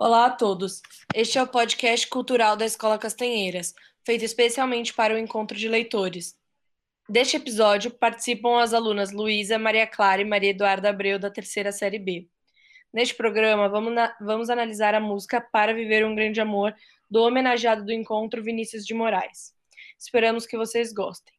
Olá a todos. Este é o podcast cultural da Escola Castanheiras, feito especialmente para o encontro de leitores. Deste episódio participam as alunas Luísa, Maria Clara e Maria Eduarda Abreu, da terceira série B. Neste programa, vamos, na, vamos analisar a música Para Viver um Grande Amor, do homenageado do encontro Vinícius de Moraes. Esperamos que vocês gostem.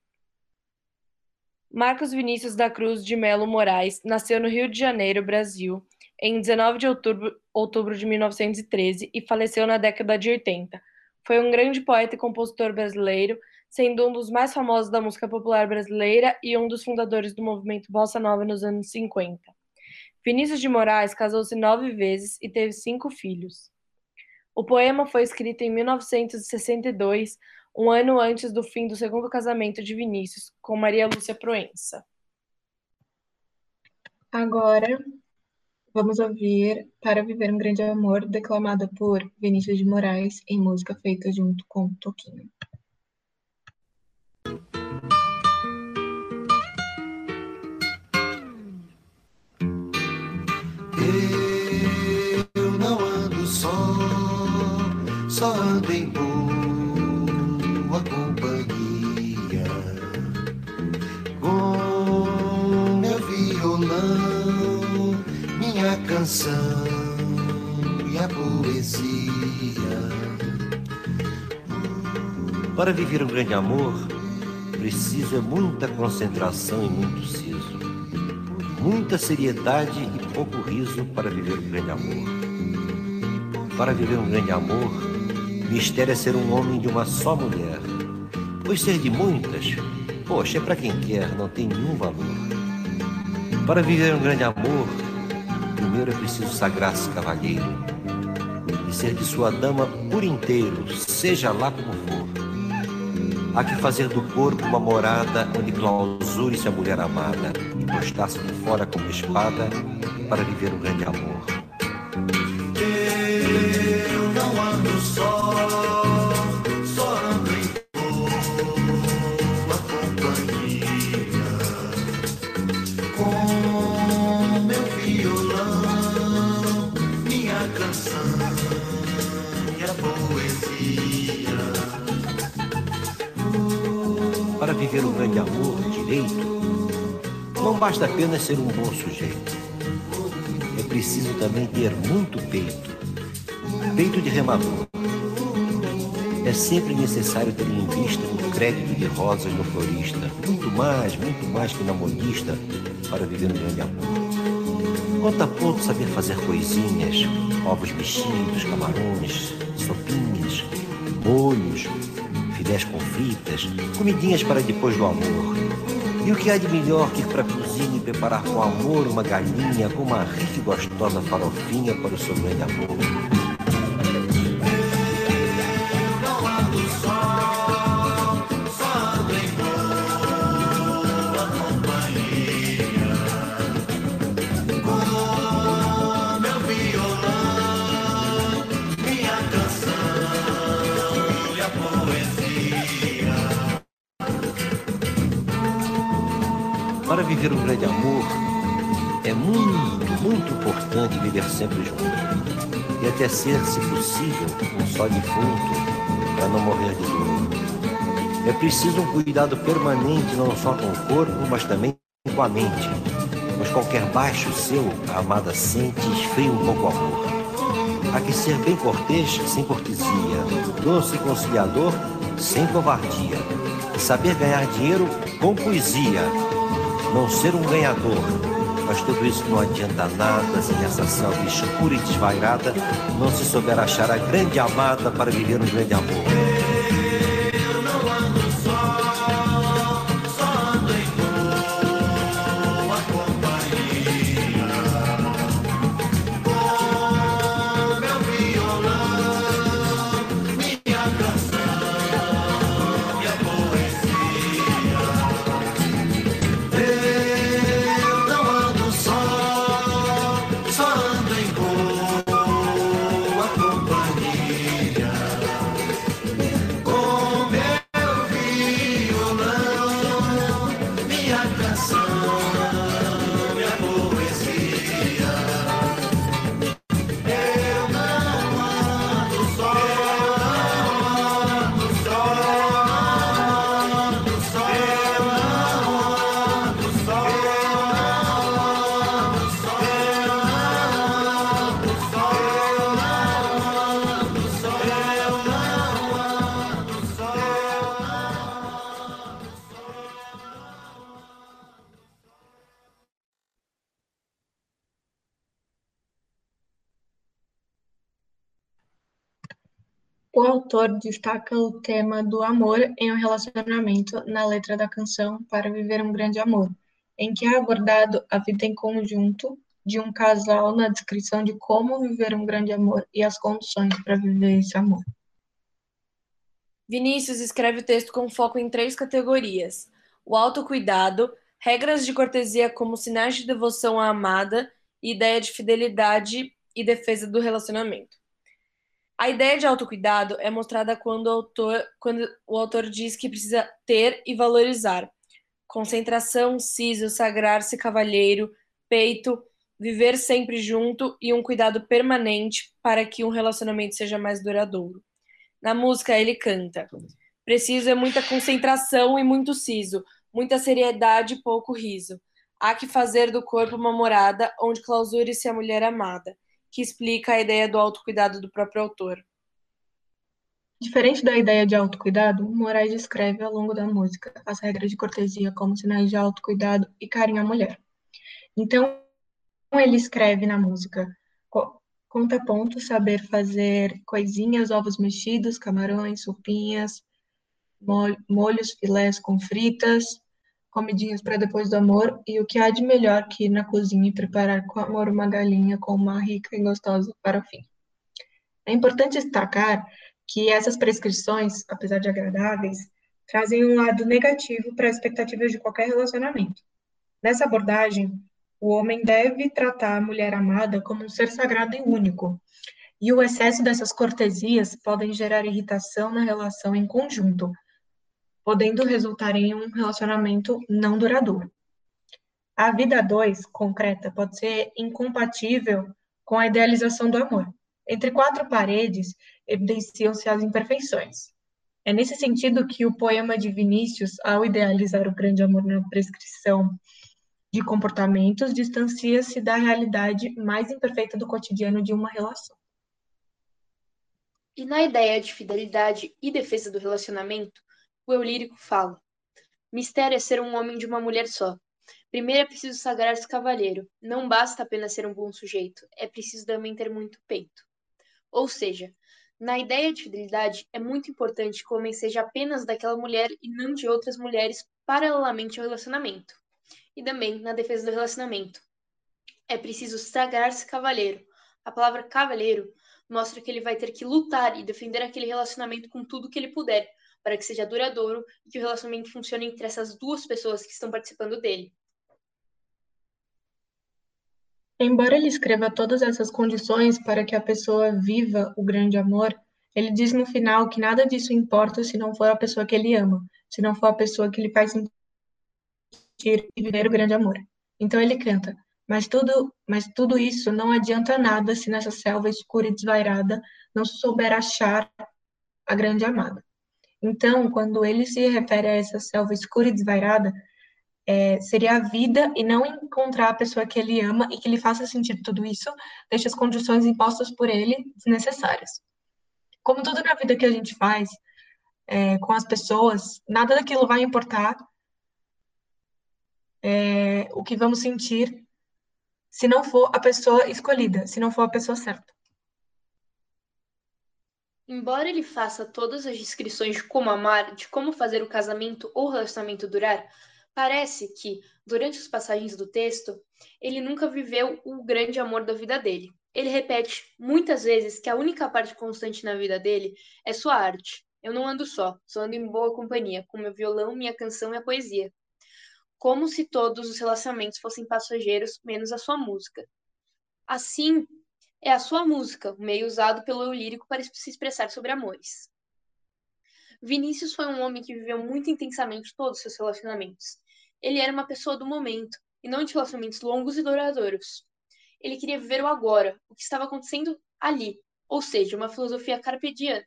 Marcos Vinícius da Cruz de Melo Moraes nasceu no Rio de Janeiro, Brasil, em 19 de outubro, outubro de 1913 e faleceu na década de 80. Foi um grande poeta e compositor brasileiro, sendo um dos mais famosos da música popular brasileira e um dos fundadores do movimento Bossa Nova nos anos 50. Vinícius de Moraes casou-se nove vezes e teve cinco filhos. O poema foi escrito em 1962, um ano antes do fim do segundo casamento de Vinícius com Maria Lúcia Proença. Agora vamos ouvir Para Viver um Grande Amor, declamada por Vinícius de Moraes, em música feita junto com Toquinho. Eu não ando só, só ando em boa canção e a poesia. Para viver um grande amor, preciso é muita concentração e muito siso. Muita seriedade e pouco riso para viver um grande amor. Para viver um grande amor, mistério é ser um homem de uma só mulher. Pois ser de muitas, poxa, é para quem quer, não tem nenhum valor. Para viver um grande amor, primeiro é preciso sagrar-se cavalheiro e ser de sua dama por inteiro, seja lá como for. Há que fazer do corpo uma morada onde clausure-se a mulher amada e postar-se de fora como espada para viver um grande amor. Para viver um grande amor direito, não basta apenas ser um bom sujeito. É preciso também ter muito peito. Peito de remador. É sempre necessário ter em vista um crédito de rosas no florista. Muito mais, muito mais que na modista para viver um grande amor. Conta ponto saber fazer coisinhas, ovos mexidos, camarões, sopinhas, molhos, filés com fritas, comidinhas para depois do amor. E o que há de melhor que para a cozinha e preparar com amor uma galinha com uma rica e gostosa farofinha para o seu grande amor? Para viver um grande amor, é muito, muito importante viver sempre junto. E até ser, se possível, um só defunto, para não morrer de dor. É preciso um cuidado permanente não só com o corpo, mas também com a mente. Pois qualquer baixo seu, a amada sente esfria um pouco o amor. Há que ser bem cortês, sem cortesia, doce e conciliador, sem covardia. Saber ganhar dinheiro com poesia, não ser um ganhador. Mas tudo isso não adianta nada se nessa selva escura e desvairada não se souber achar a grande amada para viver um grande amor. O autor destaca o tema do amor em um relacionamento na letra da canção Para Viver um Grande Amor, em que é abordado a vida em conjunto de um casal na descrição de como viver um grande amor e as condições para viver esse amor. Vinícius escreve o texto com foco em três categorias: o autocuidado, regras de cortesia como sinais de devoção à amada e ideia de fidelidade e defesa do relacionamento. A ideia de autocuidado é mostrada quando o autor, quando o autor diz que precisa ter e valorizar concentração, siso, sagrar-se cavalheiro, peito, viver sempre junto e um cuidado permanente para que um relacionamento seja mais duradouro. Na música ele canta: Preciso é muita concentração e muito siso, muita seriedade e pouco riso. Há que fazer do corpo uma morada onde clausure-se a mulher amada, que explica a ideia do autocuidado do próprio autor. Diferente da ideia de autocuidado, Moraes descreve ao longo da música as regras de cortesia como sinais de autocuidado e carinho à mulher. Então, ele escreve na música: conta ponto, saber fazer coisinhas, ovos mexidos, camarões, sopinhas, molhos, filés com fritas, comidinhas para depois do amor, e o que há de melhor que ir na cozinha e preparar com amor uma galinha com uma rica e gostosa fim. É importante destacar que essas prescrições, apesar de agradáveis, trazem um lado negativo para as expectativas de qualquer relacionamento. Nessa abordagem, o homem deve tratar a mulher amada como um ser sagrado e único, e o excesso dessas cortesias podem gerar irritação na relação em conjunto, podendo resultar em um relacionamento não duradouro. A vida dois, concreta, pode ser incompatível com a idealização do amor. Entre quatro paredes, evidenciam-se as imperfeições. É nesse sentido que o poema de Vinícius, ao idealizar o grande amor na prescrição de comportamentos, distancia-se da realidade mais imperfeita do cotidiano de uma relação. E na ideia de fidelidade e defesa do relacionamento, o eu lírico fala: Mistério é ser um homem de uma mulher só. Primeiro é preciso sagrar-se cavalheiro. Não basta apenas ser um bom sujeito, é preciso também ter muito peito. Ou seja, na ideia de fidelidade, é muito importante que o homem seja apenas daquela mulher e não de outras mulheres paralelamente ao relacionamento. E também na defesa do relacionamento. É preciso sagrar-se cavalheiro. A palavra cavalheiro mostra que ele vai ter que lutar e defender aquele relacionamento com tudo que ele puder, para que seja duradouro e que o relacionamento funcione entre essas duas pessoas que estão participando dele. Embora ele escreva todas essas condições para que a pessoa viva o grande amor, ele diz no final que nada disso importa se não for a pessoa que ele ama, se não for a pessoa que ele faz sentir e viver o grande amor. Então ele canta: mas tudo, mas tudo isso não adianta nada se nessa selva escura e desvairada não se souber achar a grande amada. Então, quando ele se refere a essa selva escura e desvairada, é, seria a vida e não encontrar a pessoa que ele ama e que lhe faça sentir tudo isso, deixa as condições impostas por ele desnecessárias. Como tudo na vida que a gente faz, é, com as pessoas, nada daquilo vai importar é, o que vamos sentir se não for a pessoa escolhida, se não for a pessoa certa. Embora ele faça todas as descrições de como amar, de como fazer o casamento ou relacionamento durar, Parece que, durante as passagens do texto, ele nunca viveu o grande amor da vida dele. Ele repete muitas vezes que a única parte constante na vida dele é sua arte. Eu não ando só, só ando em boa companhia, com meu violão, minha canção e a poesia. Como se todos os relacionamentos fossem passageiros, menos a sua música. Assim, é a sua música, o meio usado pelo eu lírico para se expressar sobre amores. Vinícius foi um homem que viveu muito intensamente todos os seus relacionamentos. Ele era uma pessoa do momento, e não de relacionamentos longos e duradouros. Ele queria viver o agora, o que estava acontecendo ali, ou seja, uma filosofia carpediana.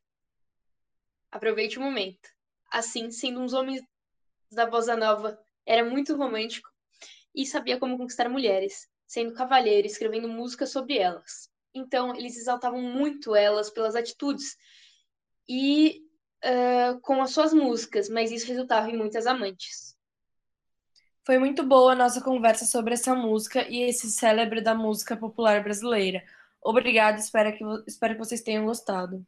Aproveite o momento. Assim, sendo uns homens da bossa nova, era muito romântico e sabia como conquistar mulheres, sendo cavalheiro, escrevendo músicas sobre elas. Então, eles exaltavam muito elas pelas atitudes e uh, com as suas músicas, mas isso resultava em muitas amantes. Foi muito boa a nossa conversa sobre essa música e esse célebre da música popular brasileira. Obrigada, espero que, espero que vocês tenham gostado.